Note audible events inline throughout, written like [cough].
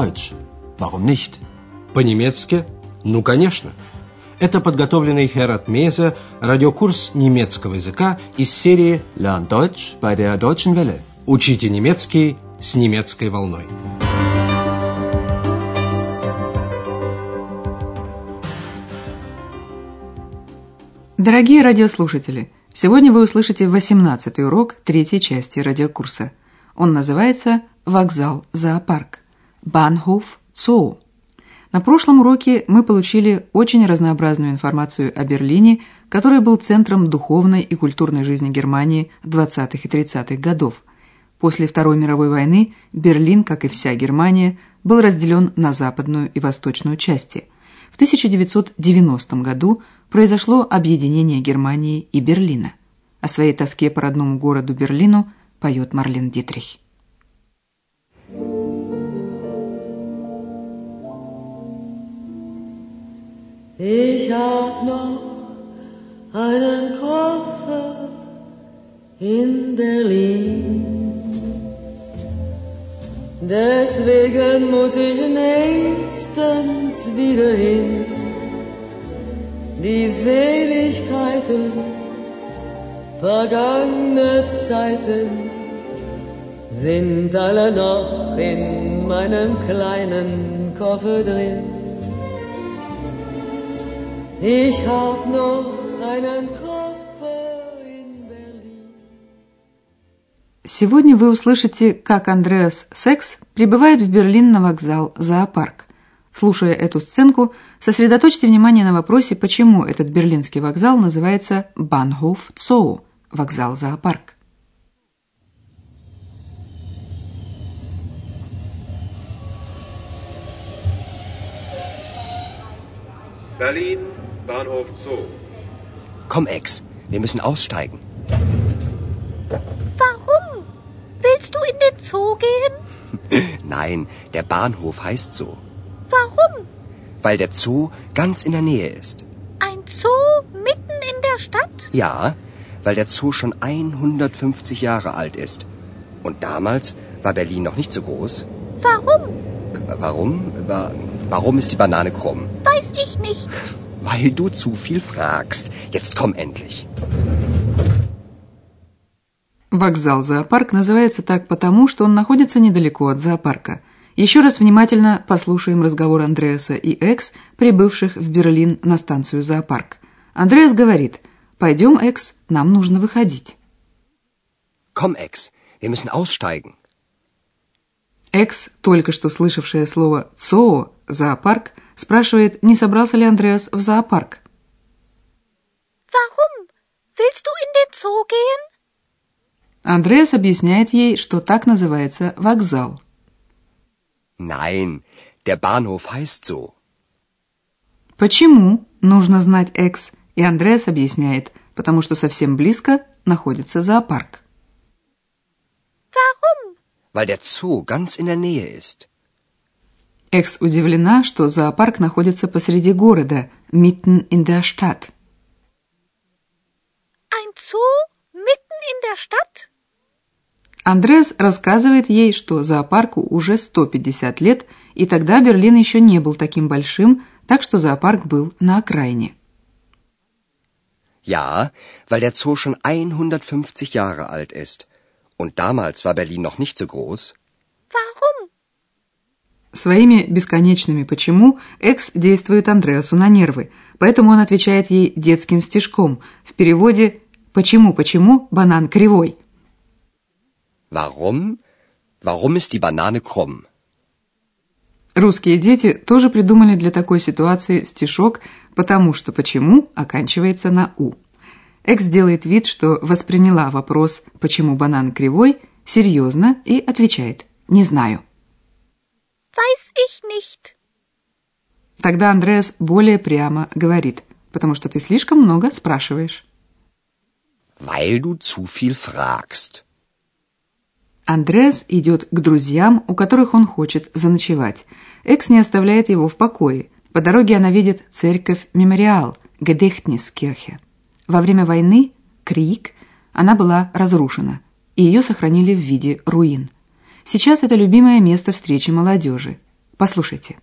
Deutsch. Warum nicht? По-немецки? Ну, конечно. Это подготовленный Херат Мейзе радиокурс немецкого языка из серии Lern Deutsch bei der Deutschen Welle. «Учите немецкий с немецкой волной». Дорогие радиослушатели, сегодня вы услышите 18-й урок третьей части радиокурса. Он называется «Вокзал, зоопарк» – «Bahnhof, Zoo». На прошлом уроке мы получили очень разнообразную информацию о Берлине, который был центром духовной и культурной жизни Германии 20-х и 30-х годов. После Второй мировой войны Берлин, как и вся Германия, был разделен на западную и восточную части. В 1990 году произошло объединение Германии и Берлина. О своей тоске по родному городу Берлину поет Марлен Дитрих. Ich hab noch einen Koffer in Berlin. Deswegen muss ich nächstens wieder hin. Die Seligkeiten, vergangene Zeiten sind alle noch in meinem kleinen Koffer drin. Ich hab noch einen Koffer in Berlin. Сегодня вы услышите, как Андреас Секс прибывает в Берлин на вокзал «Зоопарк». Слушая эту сценку, сосредоточьте внимание на вопросе, почему этот берлинский вокзал называется «Bahnhof Zoo» – вокзал-зоопарк. Berlin, Bahnhof Zoo. Komm, Ex, wir müssen aussteigen. Warum? Willst du in den Zoo gehen? [laughs] Nein, der Bahnhof heißt so. Warum? Weil der Zoo ganz in der Nähe ist. Ein Zoo mitten in der Stadt? Ja, weil der Zoo schon 150 Jahre alt ist. Und damals war Berlin noch nicht so groß. Warum? Warum? Wa- Warum ist die Banane krumm? Weiß ich nicht. [laughs] Weil du zu viel fragst. Jetzt komm endlich. Вокзал-зоопарк называется так потому, что он находится недалеко от зоопарка. Еще раз внимательно послушаем разговор Андреаса и Экс, прибывших в Берлин на станцию зоопарк. Андреас говорит, «Пойдем, Экс, нам нужно выходить». Komm, Ex, wir müssen aussteigen. Экс, только что слышавшая слово «цоо» – «зоопарк», спрашивает, не собрался ли Андреас в зоопарк. Warum? Willst du in den Zoo gehen? Андреас объясняет ей, что так называется вокзал. Nein, der Bahnhof heißt so. Почему? Нужно знать Экс, и Андреас объясняет, потому что совсем близко находится зоопарк. Warum? Weil der Zoo ganz in der Nähe ist. Экс удивлена, что зоопарк находится посреди города, mitten in der Stadt. Ein Zoo mitten in der Stadt? Андреас рассказывает ей, что зоопарку уже 150 лет, и тогда Берлин еще не был таким большим, так что зоопарк был на окраине. Ja, weil der Zoo schon 150 Jahre alt ist. Und damals war Berlin noch nicht so groß. Своими бесконечными «почему» Экс действует Андреасу на нервы, поэтому он отвечает ей детским стишком, в переводе «почему-почему банан кривой». Warum? Warum ist die Banane krumm? Русские дети тоже придумали для такой ситуации стишок «потому что почему» оканчивается на «у». Экс делает вид, что восприняла вопрос «почему банан кривой» серьезно и отвечает «не знаю». Weiß ich nicht. Тогда Андреас более прямо говорит «потому что ты слишком много спрашиваешь». Weil du zu viel fragst. Андреас идет к друзьям, у которых он хочет заночевать. Экс не оставляет его в покое. По дороге она видит церковь-мемориал, Gedächtniskirche. Во время войны, Крик, она была разрушена, и ее сохранили в виде руин. Сейчас это любимое место встречи молодежи. Послушайте.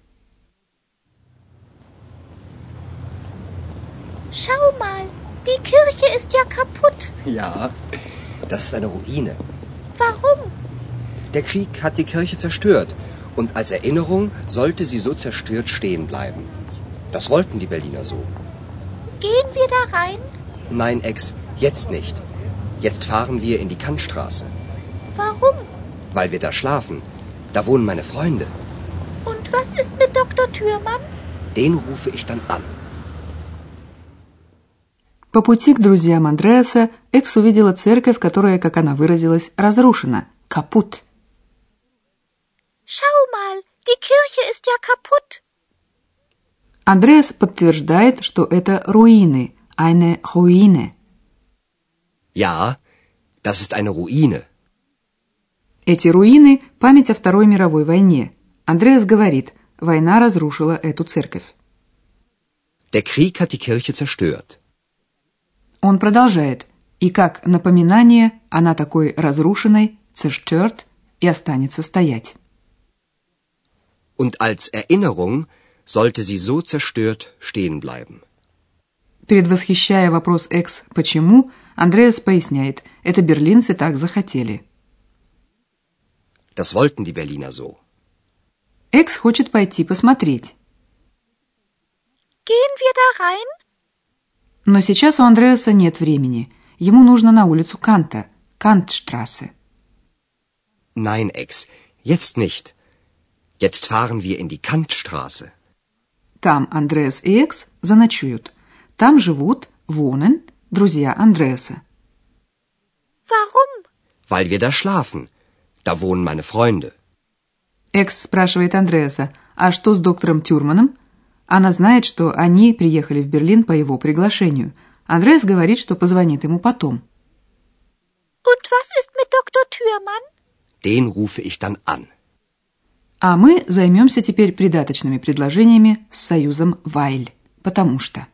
Schau mal, die Kirche ist ja kaputt. Ja, das ist eine Ruine. Warum? Der Krieg hat die Kirche zerstört. Und als Erinnerung sollte sie so zerstört stehen bleiben. Das wollten die Berliner so. Gehen wir da rein? Nein, Ex, jetzt nicht. Jetzt fahren wir in die Kantstraße. Warum? Weil wir da schlafen. Da wohnen meine Freunde. Und was ist mit Dr. Thürmann? Den rufe ich dann an. По пути к друзьям Андреаса Экс увидела церковь, которая, как она выразилась, разрушена. Капут. Schau mal, die Kirche ist ja kaputt. Андреас подтверждает, что это руины, eine Ruine. Ja, das ist eine Ruine. Эти руины – память о Второй мировой войне. Андреас говорит, война разрушила эту церковь. Der Krieg hat die Kirche zerstört. Он продолжает, и как напоминание она такой разрушенной, zerstört, и останется стоять. Und als Erinnerung sollte sie so zerstört stehen bleiben. Предвосхищая вопрос Экс «почему?», Андреас поясняет, это берлинцы так захотели. Das wollten die Berliner so. Экс хочет пойти посмотреть. Gehen wir da rein? Но сейчас у Андреаса нет времени. Ему нужно на улицу Канта, Кантштрассе. Nein, Ex, jetzt nicht. Jetzt fahren wir in die Kantstraße. Там Андреас и Экс заночуют. Там живут Вонен, друзья Андреаса. Warum? Weil wir da schlafen. Da wohnen meine Freunde. Экс спрашивает Андреаса, а что с доктором Тюрманом? Она знает, что они приехали в Берлин по его приглашению. Андреас говорит, что позвонит ему потом. Und was ist mit Dr. Thürmann? Den rufe ich dann an. А мы займемся теперь придаточными предложениями с союзом «weil», потому что.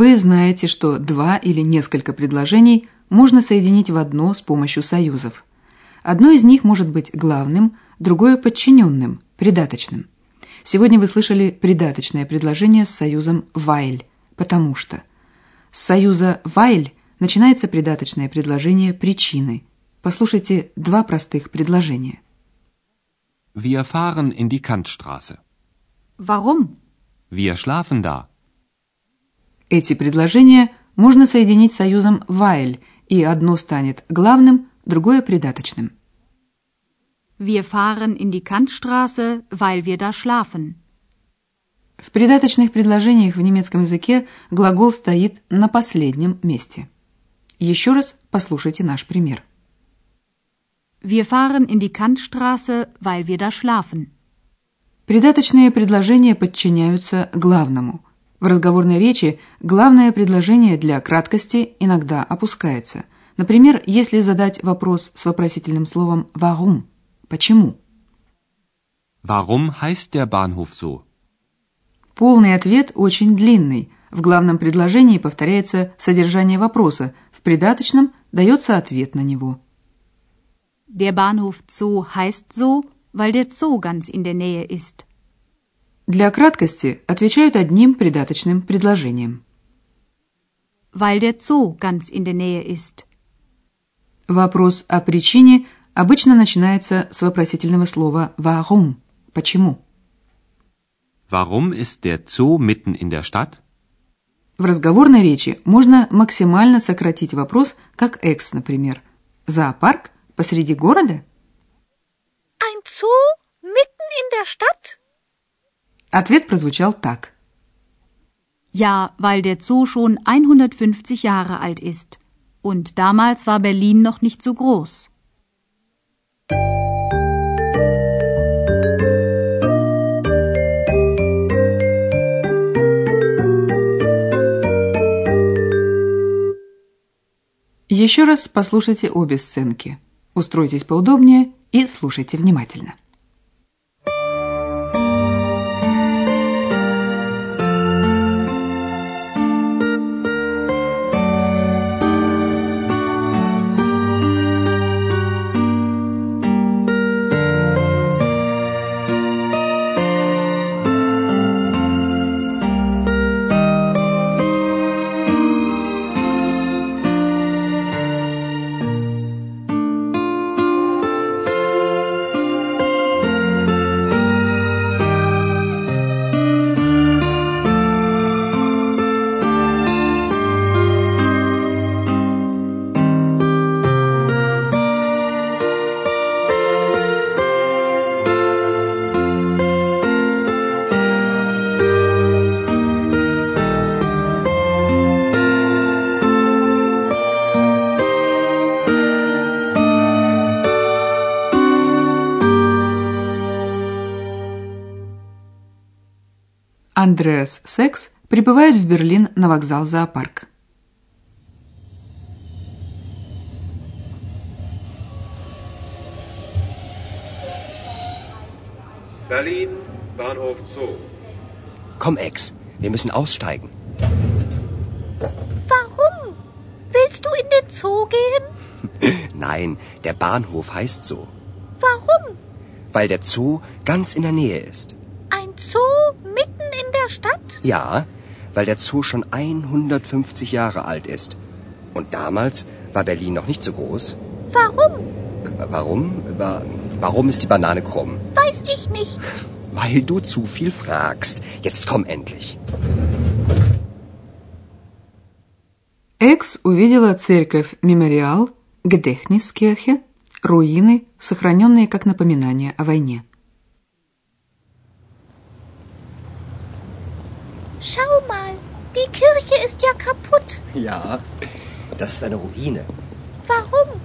Вы знаете, что два или несколько предложений можно соединить в одно с помощью союзов. Одно из них может быть главным, другое – подчиненным, придаточным. Сегодня вы слышали придаточное предложение с союзом «weil», потому что. С союза «weil» начинается придаточное предложение причины. Послушайте два простых предложения. Wir fahren in die Kantstraße. Warum? Wir schlafen da. Эти предложения можно соединить союзом «weil», и одно станет главным, другое – придаточным. Wir fahren in die Kantstraße, weil wir da schlafen. В придаточных предложениях в немецком языке глагол стоит на последнем месте. Еще раз послушайте наш пример. Wir fahren in die Kantstraße, weil wir da schlafen. Придаточные предложения подчиняются главному. В разговорной речи главное предложение для краткости иногда опускается. Например, если задать вопрос с вопросительным словом «warum?» – «почему?». Warum heißt der Bahnhof so? Полный ответ очень длинный. В главном предложении повторяется содержание вопроса, в придаточном дается ответ на него. Der Bahnhof Zoo heißt so, weil der Zoo ganz in der Nähe ist. Для краткости отвечают одним придаточным предложением. Weil der Zoo ganz in der Nähe ist. Вопрос о причине обычно начинается с вопросительного слова «warum?» – «почему?». Warum ist der Zoo mitten in der Stadt? В разговорной речи можно максимально сократить вопрос, как «экс», например. «Зоопарк посреди города?» Ein Zoo mitten in der Stadt? Ответ прозвучал так. Ja, weil der Zoo schon 150 Jahre alt ist. Und damals war Berlin noch nicht so groß. Еще раз послушайте обе сценки. Устройтесь поудобнее и слушайте внимательно. Андреас Секс прибывает в Берлин на вокзал зоопарк. Berlin, Bahnhof Zoo. Komm, Ex, wir müssen aussteigen. Warum? Willst du in den Zoo gehen? [laughs] Nein, der Bahnhof heißt so. Warum? Weil der Zoo ganz in der Nähe ist. Ein Zoo mitten in der Stadt? Ja, weil der Zoo schon 150 Jahre alt ist. Und damals war Berlin noch nicht so groß. Warum? Äh, Warum? Wa- Warum ist die Banane krumm? Weiß ich nicht. [laughs] Weil du zu viel fragst. Jetzt komm endlich. Экс увидела церковь Мемориал, Гедехнискирхе, руины, сохраненные как напоминание о войне. Schau mal, die Kirche ist ja kaputt. Ja, das ist eine Ruine. Warum?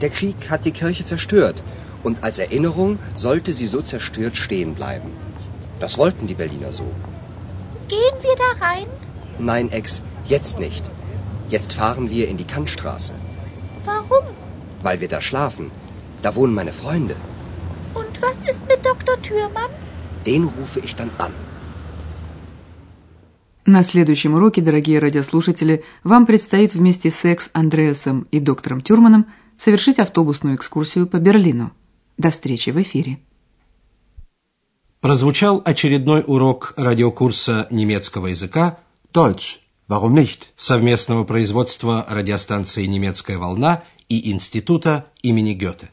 Der Krieg hat die Kirche zerstört. Und als Erinnerung sollte sie so zerstört stehen bleiben. Das wollten die Berliner so. Gehen wir da rein? Nein, Ex, jetzt nicht. Jetzt fahren wir in die Kantstraße. Warum? Weil wir da schlafen. Da wohnen meine Freunde. Und was ist mit Dr. Thürmann? Den rufe ich dann an. На следующем уроке, дорогие радиослушатели, вам предстоит вместе с Экс Андреасом и доктором Тюрманом совершить автобусную экскурсию по Берлину. До встречи в эфире. Прозвучал очередной урок радиокурса немецкого языка Deutsch. Warum nicht? совместного производства радиостанции «Немецкая волна» и Института имени Гёте.